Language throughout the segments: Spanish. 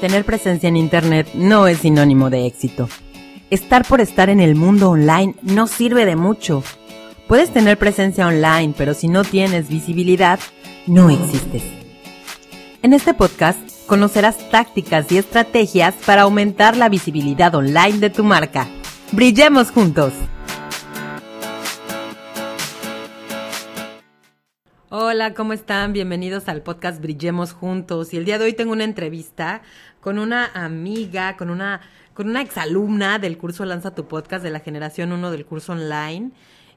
Tener presencia en Internet no es sinónimo de éxito. Estar por estar en el mundo online no sirve de mucho. Puedes tener presencia online, pero si no tienes visibilidad, no existes. En este podcast conocerás tácticas y estrategias para aumentar la visibilidad online de tu marca. Brillemos juntos. Hola, ¿cómo están? Bienvenidos al podcast Brillemos Juntos. Y el día de hoy tengo una entrevista con una amiga, con una, con una exalumna del curso Lanza tu Podcast de la generación 1 del curso online,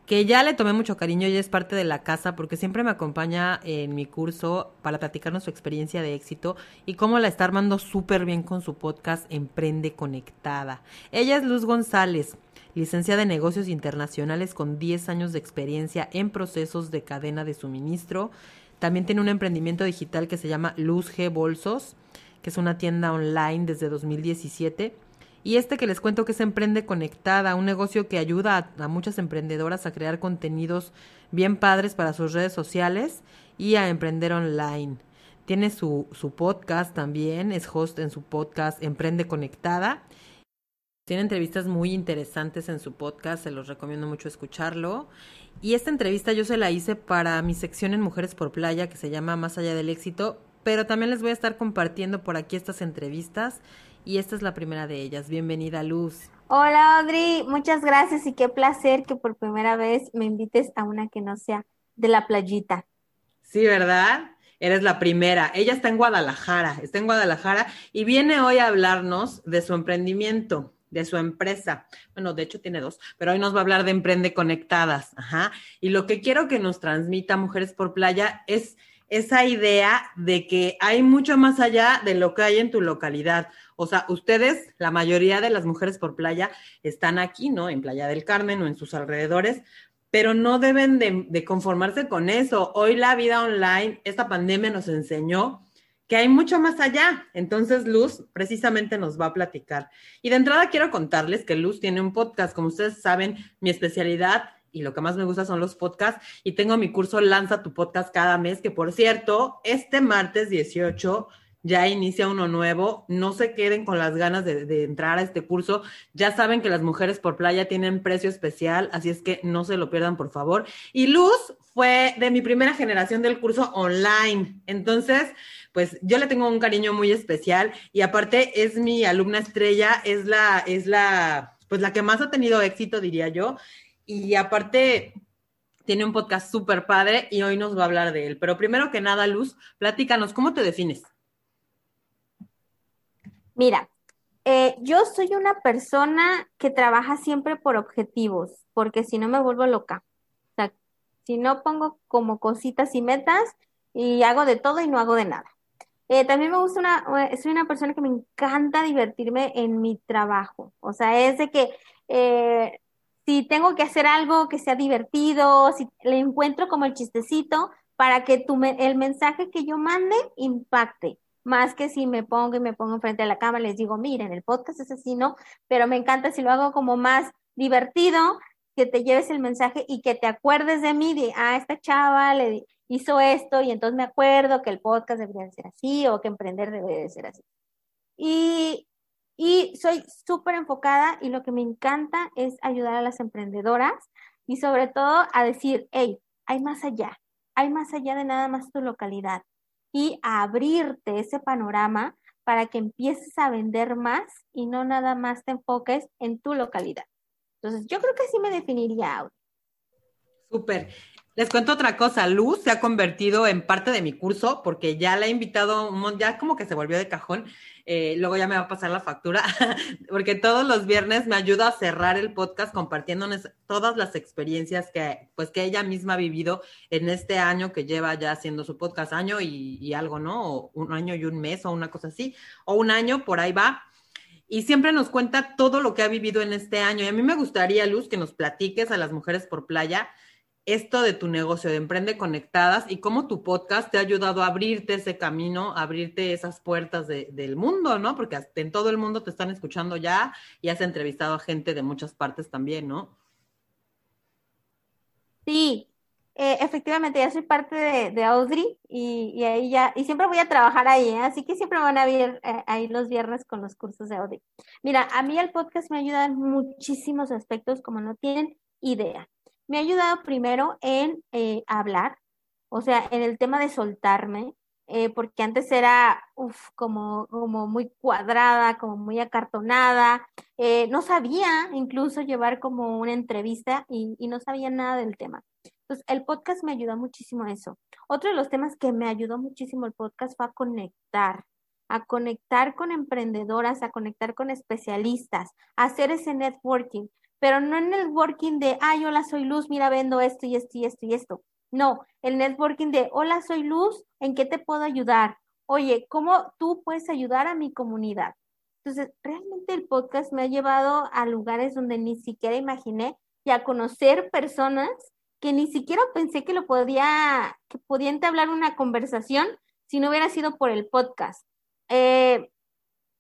que ya le tomé mucho cariño, ella es parte de la casa porque siempre me acompaña en mi curso para platicarnos su experiencia de éxito y cómo la está armando súper bien con su podcast Emprende Conectada. Ella es Luz González licenciada en negocios internacionales con 10 años de experiencia en procesos de cadena de suministro. También tiene un emprendimiento digital que se llama Luz G Bolsos, que es una tienda online desde 2017. Y este que les cuento que es Emprende Conectada, un negocio que ayuda a, muchas emprendedoras a crear contenidos bien padres para sus redes sociales y a emprender online. Tiene su, su podcast también, es host en su podcast Emprende Conectada tiene entrevistas muy interesantes en su podcast, se los recomiendo mucho escucharlo. Y esta entrevista yo se la hice para mi sección en Mujeres por Playa, que se llama Más allá del éxito, pero también les voy a estar compartiendo por aquí estas entrevistas y esta es la primera de ellas. Bienvenida, Luz. Hola, Audrey, muchas gracias y qué placer que por primera vez me invites a una que no sea de la playita. Sí, ¿verdad? Eres la primera. Ella está en Guadalajara, está en Guadalajara y viene hoy a hablarnos de su emprendimiento de su empresa. Bueno, de hecho tiene dos, pero hoy nos va a hablar de Emprende Conectadas. Ajá. Y lo que quiero que nos transmita Mujeres por Playa es esa idea de que hay mucho más allá de lo que hay en tu localidad. O sea, ustedes, la mayoría de las mujeres por playa, están aquí, ¿no? En Playa del Carmen o en sus alrededores, pero no deben de, de conformarse con eso. Hoy la vida online, esta pandemia nos enseñó que hay mucho más allá. Entonces, Luz precisamente nos va a platicar. Y de entrada quiero contarles que Luz tiene un podcast. Como ustedes saben, mi especialidad y lo que más me gusta son los podcasts. Y tengo mi curso Lanza tu podcast cada mes, que por cierto, este martes 18 ya inicia uno nuevo. No se queden con las ganas de, de, entrar a este curso. Ya saben que las mujeres por playa tienen precio especial, así es que no se lo pierdan, por favor. Y Luz fue de mi primera generación del curso online. Entonces, pues yo le tengo un cariño muy especial y aparte es mi alumna estrella, es la, es la, pues la que más ha tenido éxito, diría yo. Y aparte, tiene un podcast súper padre y hoy nos va a hablar de él. Pero primero que nada, Luz, platícanos, ¿cómo te defines? Mira, eh, yo soy una persona que trabaja siempre por objetivos, porque si no me vuelvo loca. O sea, si no pongo como cositas y metas y hago de todo y no hago de nada. Eh, también me gusta una, eh, soy una persona que me encanta divertirme en mi trabajo. O sea, es de que eh, si tengo que hacer algo que sea divertido, si le encuentro como el chistecito para que tu, el mensaje que yo mande impacte más que si me pongo y me pongo enfrente de la cámara, les digo, miren, el podcast es así, ¿no? Pero me encanta si lo hago como más divertido, que te lleves el mensaje y que te acuerdes de mí, de, ah, esta chava le hizo esto y entonces me acuerdo que el podcast debería de ser así o que emprender debería de ser así. Y, y soy súper enfocada y lo que me encanta es ayudar a las emprendedoras y sobre todo a decir, hey, hay más allá, hay más allá de nada más tu localidad y a abrirte ese panorama para que empieces a vender más y no nada más te enfoques en tu localidad. Entonces, yo creo que sí me definiría ahora. Súper. Les cuento otra cosa, Luz se ha convertido en parte de mi curso porque ya la he invitado, ya como que se volvió de cajón, eh, luego ya me va a pasar la factura, porque todos los viernes me ayuda a cerrar el podcast compartiéndonos todas las experiencias que, pues, que ella misma ha vivido en este año que lleva ya haciendo su podcast, año y, algo, ¿no? Un año y un mes o una cosa así, o un año, por ahí va y siempre nos cuenta todo lo que ha vivido en este año. Y a mí me gustaría, Luz, que nos platiques a las mujeres por playa esto de tu negocio de Emprende Conectadas y cómo tu podcast te ha ayudado a abrirte ese camino, a abrirte esas puertas de, del mundo, ¿no? Porque en todo el mundo te están escuchando ya y has entrevistado a gente de muchas partes también, ¿no? Sí. eh, efectivamente, ya soy parte de, Audrey y, ahí ya, y siempre voy a trabajar ahí, ¿eh? así que siempre van a ver eh, ahí los viernes con los cursos de Audrey. Mira, a mí el podcast me ayuda en muchísimos aspectos, como no tienen idea. Me ha ayudado primero en hablar, o sea, en el tema de soltarme, porque antes era como, muy cuadrada, como muy acartonada, no sabía incluso llevar como una entrevista y, y no sabía nada del tema. Entonces, el podcast me ayudó muchísimo a eso. Otro de los temas que me ayudó muchísimo el podcast fue a conectar, a conectar con emprendedoras, a conectar con especialistas, a hacer ese networking, pero no el networking de, ay, hola, soy Luz, mira, vendo esto y esto y esto y esto. No, el networking de, hola, soy Luz, ¿en qué te puedo ayudar? Oye, ¿cómo tú puedes ayudar a mi comunidad? Entonces, realmente el podcast me ha llevado a lugares donde ni siquiera imaginé y a conocer personas que ni siquiera pensé que lo podía, que podía entablar una conversación si no hubiera sido por el podcast. Eh,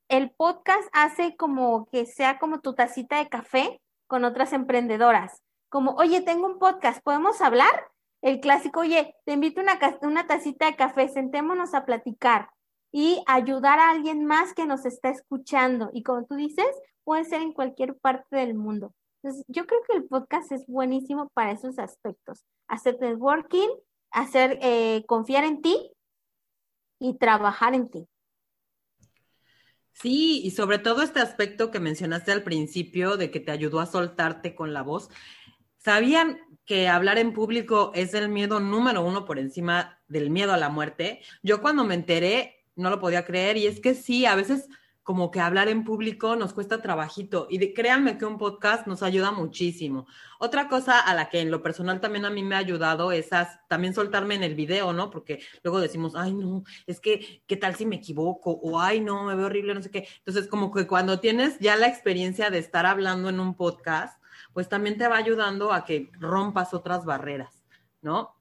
el podcast hace como que sea como tu tacita de café con otras emprendedoras. Como, oye, tengo un podcast, ¿podemos hablar? El clásico, oye, te invito una, una tacita de café, sentémonos a platicar y ayudar a alguien más que nos está escuchando. Y como tú dices, puede ser en cualquier parte del mundo. Entonces, yo creo que el podcast es buenísimo para esos aspectos. Hacer networking, hacer, eh, confiar en ti y trabajar en ti. Sí, y sobre todo este aspecto que mencionaste al principio de que te ayudó a soltarte con la voz. ¿Sabían que hablar en público es el miedo número uno por encima del miedo a la muerte? Yo cuando me enteré no lo podía creer y es que sí, a veces como que hablar en público nos cuesta trabajito y créanme que un podcast nos ayuda muchísimo. Otra cosa a la que en lo personal también a mí me ha ayudado es también soltarme en el video, ¿no? Porque luego decimos, ay, no, es que, ¿qué tal si me equivoco? O, ay, no, me veo horrible, no sé qué. Entonces, como que cuando tienes ya la experiencia de estar hablando en un podcast, pues también te va ayudando a que rompas otras barreras, ¿no?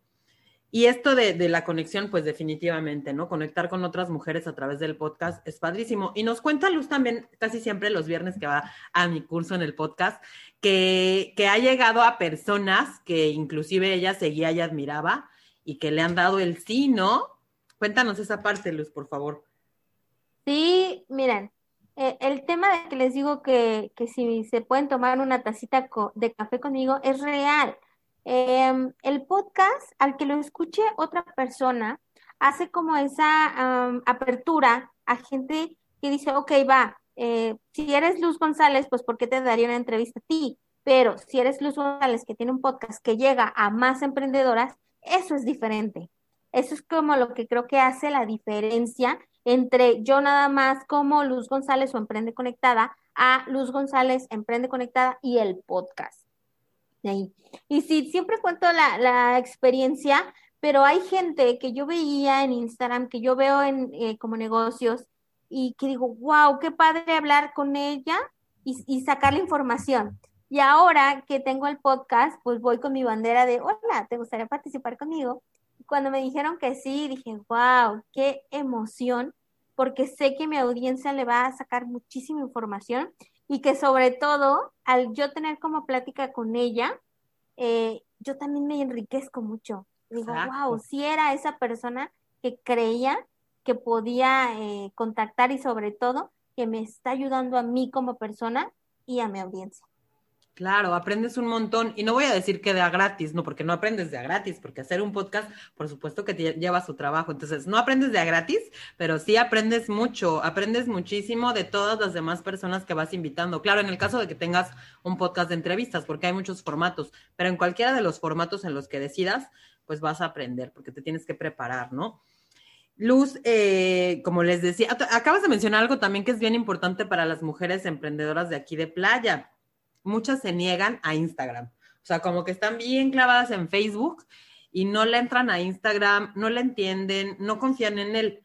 Y esto de, la conexión, pues definitivamente, ¿no? Conectar con otras mujeres a través del podcast es padrísimo. Y nos cuenta Luz también, casi siempre los viernes que va a mi curso en el podcast, que, que ha llegado a personas que inclusive ella seguía y admiraba y que le han dado el sí, ¿no? Cuéntanos esa parte, Luz, por favor. Sí, miren, eh, el tema de que les digo que, que si se pueden tomar una tacita de café conmigo es real. Em, el podcast, al que lo escuche otra persona, hace como esa apertura a gente que dice, ok, va, eh, si eres Luz González, pues ¿por qué te daría una entrevista a ti? Pero si eres Luz González que tiene un podcast que llega a más emprendedoras, eso es diferente. Eso es como lo que creo que hace la diferencia entre yo nada más como Luz González o Emprende Conectada a Luz González Emprende Conectada y el podcast. Y sí, siempre cuento la, experiencia, pero hay gente que yo veía en Instagram, que yo veo en eh, como negocios y que digo, wow, qué padre hablar con ella y, y sacar la información. Y ahora que tengo el podcast, pues voy con mi bandera de, hola, ¿te gustaría participar conmigo? Y cuando me dijeron que sí, dije, wow, qué emoción, porque sé que mi audiencia le va a sacar muchísima información y que sobre todo, al yo tener como plática con ella, eh, yo también me enriquezco mucho. Digo, wow, si era esa persona que creía que podía eh, contactar y sobre todo que me está ayudando a mí como persona y a mi audiencia. Claro, aprendes un montón. Y no voy a decir que de a gratis, no, porque no aprendes de a gratis, porque hacer un podcast, por supuesto que te lleva su trabajo. Entonces, no aprendes de a gratis, pero sí aprendes mucho, aprendes muchísimo de todas las demás personas que vas invitando. Claro, en el caso de que tengas un podcast de entrevistas, porque hay muchos formatos, pero en cualquiera de los formatos en los que decidas, pues vas a aprender, porque te tienes que preparar, ¿no? Luz, eh, como les decía, acabas de mencionar algo también que es bien importante para las mujeres emprendedoras de aquí de playa muchas se niegan a Instagram. O sea, como que están bien clavadas en Facebook y no le entran a Instagram, no le entienden, no confían en él.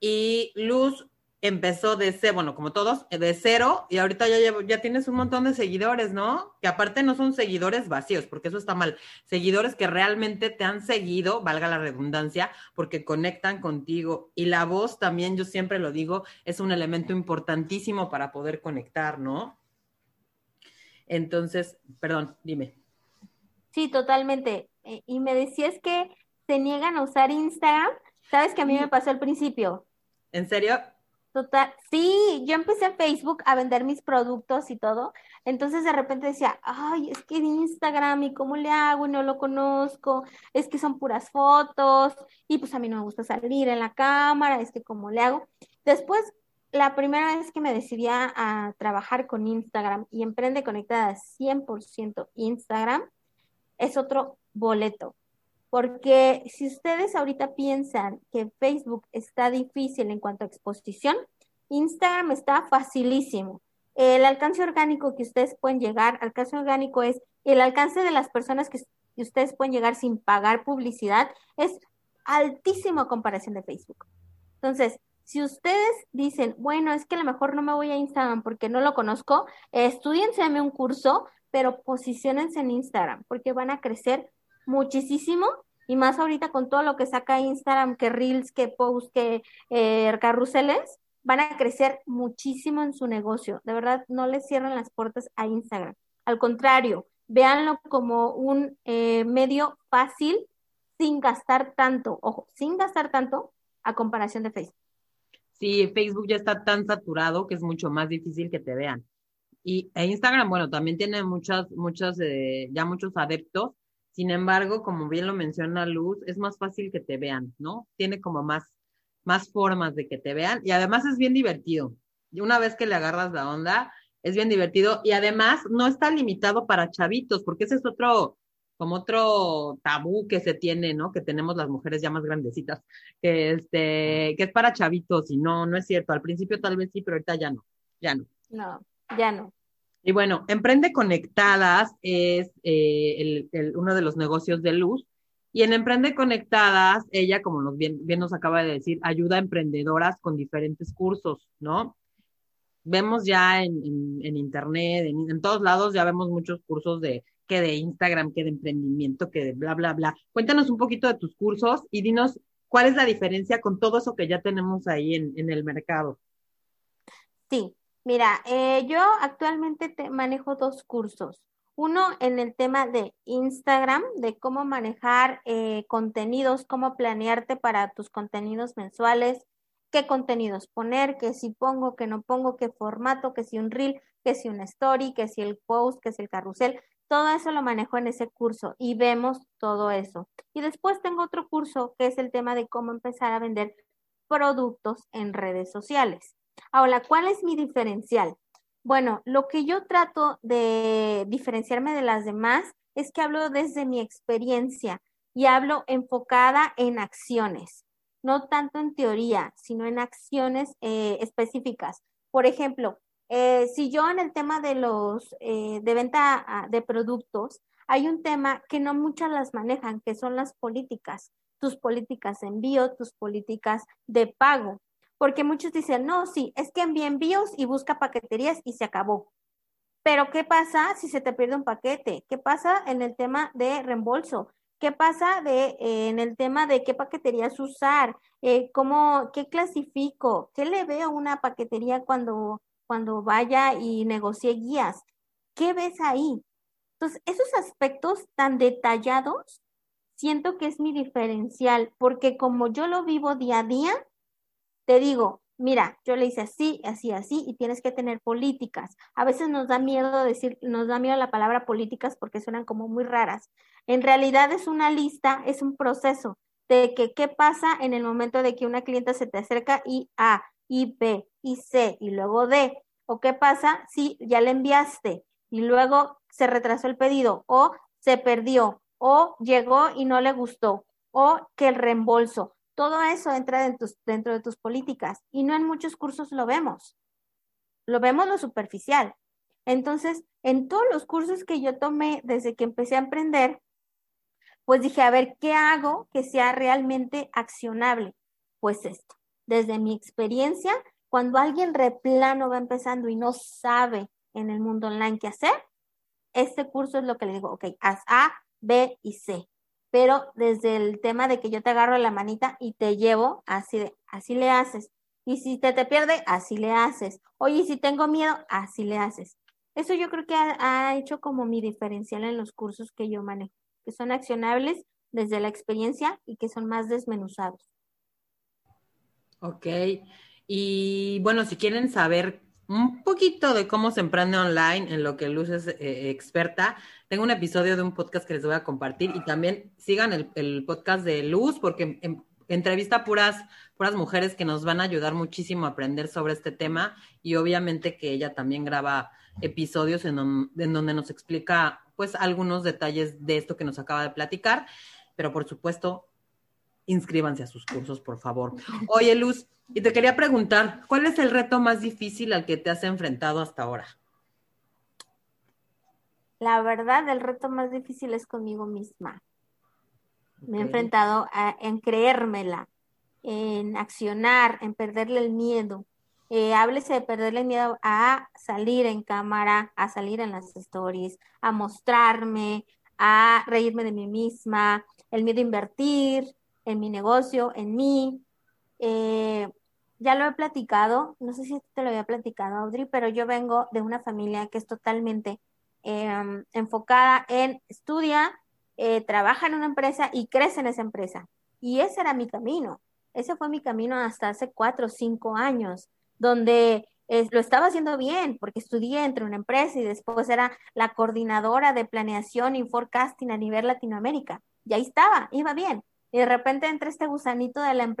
Y Luz empezó de cero, bueno, como todos, de cero, y ahorita ya, ya tienes un montón de seguidores, ¿no? Que aparte no son seguidores vacíos, porque eso está mal. Seguidores que realmente te han seguido, valga la redundancia, porque conectan contigo. Y la voz también, yo siempre lo digo, es un elemento importantísimo para poder conectar, ¿no? Entonces, perdón, dime. Sí, totalmente. eh, y me decías que se niegan a usar Instagram. ¿Sabes que a mí me pasó al principio? ¿En serio? Total, sí, yo empecé en Facebook a vender mis productos y todo, entonces de repente decía, ay, es que en Instagram y cómo le hago y no lo conozco, es que son puras fotos y pues a mí no me gusta salir en la cámara, es que cómo le hago. Después, la primera vez que me decidí a trabajar con Instagram y Emprende Conectada 100% Instagram, es otro boleto. Porque si ustedes ahorita piensan que Facebook está difícil en cuanto a exposición, Instagram está facilísimo. El alcance orgánico que ustedes pueden llegar, alcance orgánico es el alcance de las personas que, ustedes pueden llegar sin pagar publicidad, es altísimo a comparación de Facebook. Entonces, si ustedes dicen, bueno, es que a lo mejor no me voy a Instagram porque no lo conozco, estudiense un curso, pero posicionense en Instagram porque van a crecer muchísimo y más ahorita con todo lo que saca Instagram, que Reels, que Post, que eh, carruseles, van a crecer muchísimo en su negocio. De verdad, no les cierran las puertas a Instagram. Al contrario, véanlo como un eh, medio fácil sin gastar tanto, ojo, sin gastar tanto a comparación de Facebook. Sí, Facebook ya está tan saturado que es mucho más difícil que te vean. Y e Instagram, bueno, también tiene muchas, muchas, eh, ya muchos adeptos, sin embargo, como bien lo menciona Luz, es más fácil que te vean, ¿no? Tiene como más, más formas de que te vean y además es bien divertido. Y una vez que le agarras la onda, es bien divertido y además no está limitado para chavitos, porque ese es otro, como otro tabú que se tiene, ¿no? Que tenemos las mujeres ya más grandecitas, que este, que es para chavitos y no, no es cierto. Al principio tal vez sí, pero ahorita ya no, ya no. No, ya no. Y bueno, Emprende Conectadas es eh, uno de los negocios de Luz. Y en Emprende Conectadas, ella, como nos bien, nos acaba de decir, ayuda a emprendedoras con diferentes cursos, ¿no? Vemos ya en, internet, en, en, todos lados, ya vemos muchos cursos de que de Instagram, que de emprendimiento, que de bla, bla, bla. Cuéntanos un poquito de tus cursos y dinos cuál es la diferencia con todo eso que ya tenemos ahí en, el mercado. Sí, Mira, eh, yo actualmente te manejo dos cursos. Uno en el tema de Instagram, de cómo manejar eh, contenidos, cómo planearte para tus contenidos mensuales, qué contenidos poner, qué si pongo, qué no pongo, qué formato, qué si un reel, qué si una story, qué si el post, qué si el carrusel. Todo eso lo manejo en ese curso y vemos todo eso. Y después tengo otro curso que es el tema de cómo empezar a vender productos en redes sociales. Ahora, ¿cuál es mi diferencial? Bueno, lo que yo trato de diferenciarme de las demás es que hablo desde mi experiencia y hablo enfocada en acciones, no tanto en teoría, sino en acciones eh, específicas. Por ejemplo, eh, si yo en el tema de los eh, de venta ah, de productos hay un tema que no muchas las manejan, que son las políticas, tus políticas de envío, tus políticas de pago porque muchos dicen, no, sí, es que envía envíos y busca paqueterías y se acabó. Pero ¿qué pasa si se te pierde un paquete? ¿Qué pasa en el tema de reembolso? ¿Qué pasa de, eh, en el tema de qué paqueterías usar? Eh, ¿cómo, ¿Qué clasifico? ¿Qué le veo a una paquetería cuando, cuando vaya y negocie guías? ¿Qué ves ahí? Entonces, esos aspectos tan detallados, siento que es mi diferencial, porque como yo lo vivo día a día, te digo, mira, yo le hice así, así, así, y tienes que tener políticas. A veces nos da miedo decir, nos da miedo la palabra políticas porque suenan como muy raras. En realidad es una lista, es un proceso de que qué pasa en el momento de que una clienta se te acerca y A, y B, y C, y luego D, o qué pasa si ya le enviaste y luego se retrasó el pedido, o se perdió, o llegó y no le gustó, o que el reembolso. Todo eso entra dentro de tus políticas y no en muchos cursos lo vemos. Lo vemos lo superficial. Entonces, en todos los cursos que yo tomé desde que empecé a emprender, pues dije, a ver, ¿qué hago que sea realmente accionable? Pues esto, desde mi experiencia, cuando alguien replano va empezando y no sabe en el mundo online qué hacer, este curso es lo que le digo, ok, haz A, B y C pero desde el tema de que yo te agarro la manita y te llevo, así, así le haces. Y si te, te pierde, así le haces. Oye, si tengo miedo, así le haces. Eso yo creo que ha, hecho como mi diferencial en los cursos que yo manejo. que son accionables desde la experiencia y que son más desmenuzados. Ok. Y bueno, si quieren saber un poquito de cómo se emprende online, en lo que Luz es eh, experta, tengo un episodio de un podcast que les voy a compartir y también sigan el, podcast de Luz porque entrevista puras, puras mujeres que nos van a ayudar muchísimo a aprender sobre este tema y obviamente que ella también graba episodios en, en donde nos explica pues algunos detalles de esto que nos acaba de platicar, pero por supuesto inscríbanse a sus cursos, por favor. Oye, Luz, y te quería preguntar, ¿cuál es el reto más difícil al que te has enfrentado hasta ahora? La verdad, el reto más difícil es conmigo misma. Me he enfrentado en creérmela, en accionar, en perderle el miedo. Eh, háblese de perderle el miedo a salir en cámara, a salir en las stories, a mostrarme, a reírme de mí misma, el miedo a invertir en mi negocio, en mí. Eh, ya lo he platicado, no sé si te lo había platicado, Audrey, pero yo vengo de una familia que es totalmente em, enfocada en estudia, eh, trabaja en una empresa y crece en esa empresa. Y ese era mi camino. Ese fue mi camino hasta hace cuatro o cinco años, donde lo estaba haciendo bien, porque estudié entre una empresa y después era la coordinadora de planeación y forecasting a nivel Latinoamérica. Y ahí estaba, iba bien. Y de repente entra este gusanito de, la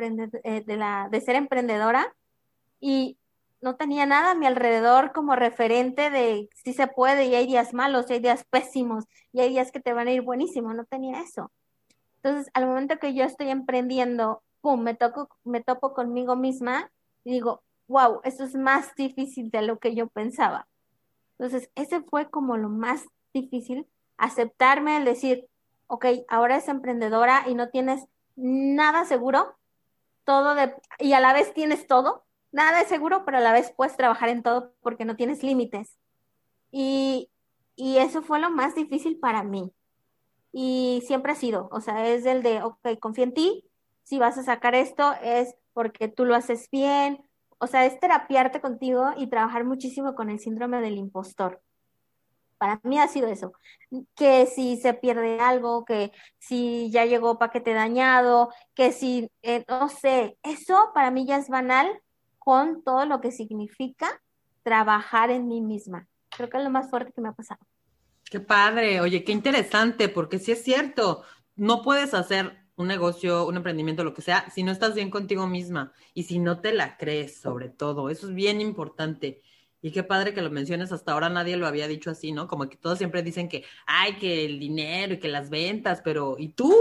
eh, de, la, de ser emprendedora y no tenía nada a mi alrededor como referente de si se puede y hay días malos, y hay días pésimos y hay días que te van a ir buenísimo, no tenía eso. Entonces, al momento que yo estoy emprendiendo, pum, me, toco, me topo conmigo misma y digo, wow, eso es más difícil de lo que yo pensaba. Entonces, ese fue como lo más difícil, aceptarme, el decir, ok, ahora es emprendedora y no tienes nada seguro, todo de, y a la vez tienes todo, nada es seguro, pero a la vez puedes trabajar en todo porque no tienes límites. Y, y eso fue lo más difícil para mí. Y siempre ha sido, o sea, es el de, ok, confía en ti, si vas a sacar esto es porque tú lo haces bien, o sea, es terapiarte contigo y trabajar muchísimo con el síndrome del impostor. Para mí ha sido eso, que si se pierde algo, que si ya llegó paquete dañado, que si, eh, no sé, eso para mí ya es banal con todo lo que significa trabajar en mí misma. Creo que es lo más fuerte que me ha pasado. Qué padre, oye, qué interesante, porque sí es cierto, no puedes hacer un negocio, un emprendimiento, lo que sea, si no estás bien contigo misma y si no te la crees, sobre todo, eso es bien importante. Y qué padre que lo menciones, hasta ahora nadie lo había dicho así, ¿no? Como que todos siempre dicen que, ay, que el dinero y que las ventas, pero ¿y tú?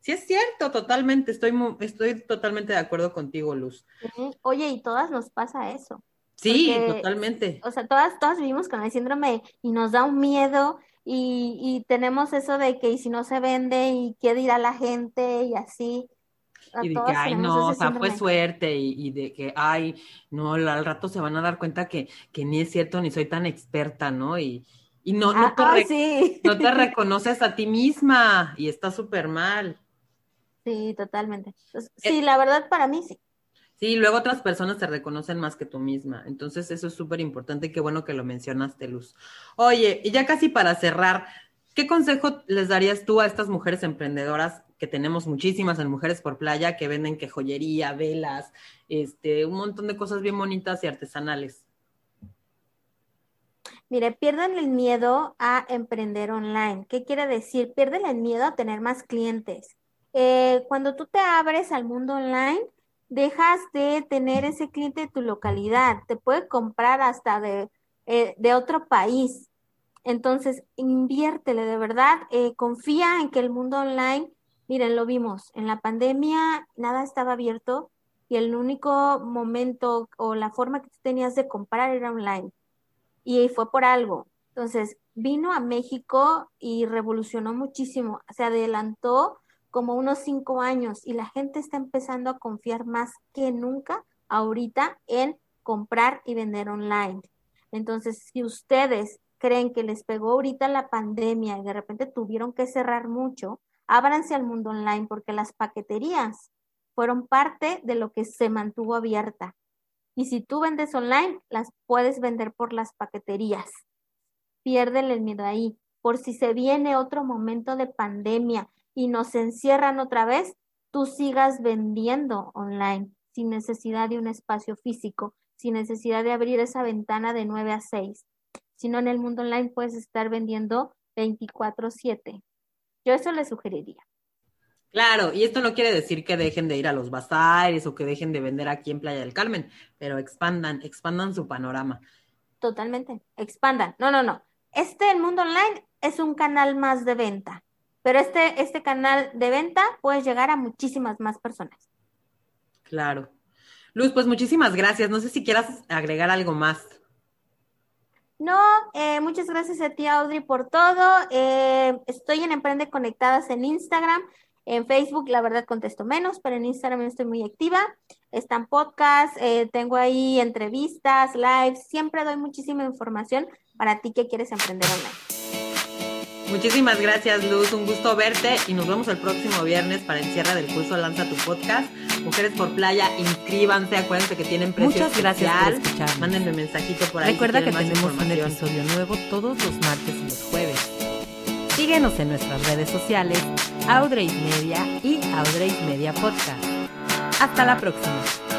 Sí es cierto, totalmente, estoy, estoy totalmente de acuerdo contigo, Luz. Oye, y todas nos pasa eso. Sí, totalmente. O sea, todas, todas vivimos con el síndrome y nos da un miedo y, y tenemos eso de que y si no se vende y qué dirá la gente y así y de que, ay, no, o sea, fue suerte y, de que, ay, no, al rato se van a dar cuenta que, que ni es cierto ni soy tan experta, ¿no? Y, y no, no, ah, te no te reconoces a ti misma y está súper mal. Sí, totalmente. Pues, sí, eh la verdad para mí sí. Sí, luego otras personas te reconocen más que tú misma. Entonces, eso es súper importante y qué bueno que lo mencionaste, Luz. Oye, y ya casi para cerrar, ¿qué consejo les darías tú a estas mujeres emprendedoras que tenemos muchísimas en Mujeres por Playa que venden que joyería, velas, este, un montón de cosas bien bonitas y artesanales. Mire, pierden el miedo a emprender online. ¿Qué quiere decir? Pierden el miedo a tener más clientes. Eh, cuando tú te abres al mundo online, dejas de tener ese cliente de tu localidad. Te puede comprar hasta de, eh, de otro país. Entonces, inviértele de verdad. Eh, confía en que el mundo online Miren, lo vimos, en la pandemia nada estaba abierto y el único momento o la forma que tú tenías de comprar era online. Y fue por algo. Entonces, vino a México y revolucionó muchísimo. Se adelantó como unos cinco años y la gente está empezando a confiar más que nunca ahorita en comprar y vender online. Entonces, si ustedes creen que les pegó ahorita la pandemia y de repente tuvieron que cerrar mucho, ábranse al mundo online porque las paqueterías fueron parte de lo que se mantuvo abierta. Y si tú vendes online, las puedes vender por las paqueterías. Piérdele el miedo ahí. por si se viene otro momento de pandemia y nos encierran otra vez, tú sigas vendiendo online sin necesidad de un espacio físico, sin necesidad de abrir esa ventana de 9 a 6. Sino en el mundo online puedes estar vendiendo 24/7. Yo eso le sugeriría. Claro, y esto no quiere decir que dejen de ir a los bazares o que dejen de vender aquí en Playa del Carmen, pero expandan, expandan su panorama. Totalmente, expandan. No, no, no. Este, el mundo online, es un canal más de venta, pero este, este canal de venta puede llegar a muchísimas más personas. Claro. Luz, pues muchísimas gracias. No sé si quieras agregar algo más. No, eh, muchas gracias a ti, Audrey, por todo. Eh, estoy en Emprende Conectadas en Instagram. En Facebook, la verdad, contesto menos, pero en Instagram estoy muy activa. Están podcasts, eh, tengo ahí entrevistas, lives. Siempre doy muchísima información para ti que quieres emprender online. Muchísimas gracias, Luz. Un gusto verte y nos vemos el próximo viernes para el cierre del curso Lanza tu Podcast. Mujeres por Playa, inscríbanse, acuérdense que tienen precio Muchas gracias por escucharnos. Mándenme mensajito por ahí. Recuerda si que tenemos un episodio nuevo todos los martes y los jueves. Síguenos en nuestras redes sociales, Audrey Media y Audrey Media Podcast. Hasta la próxima.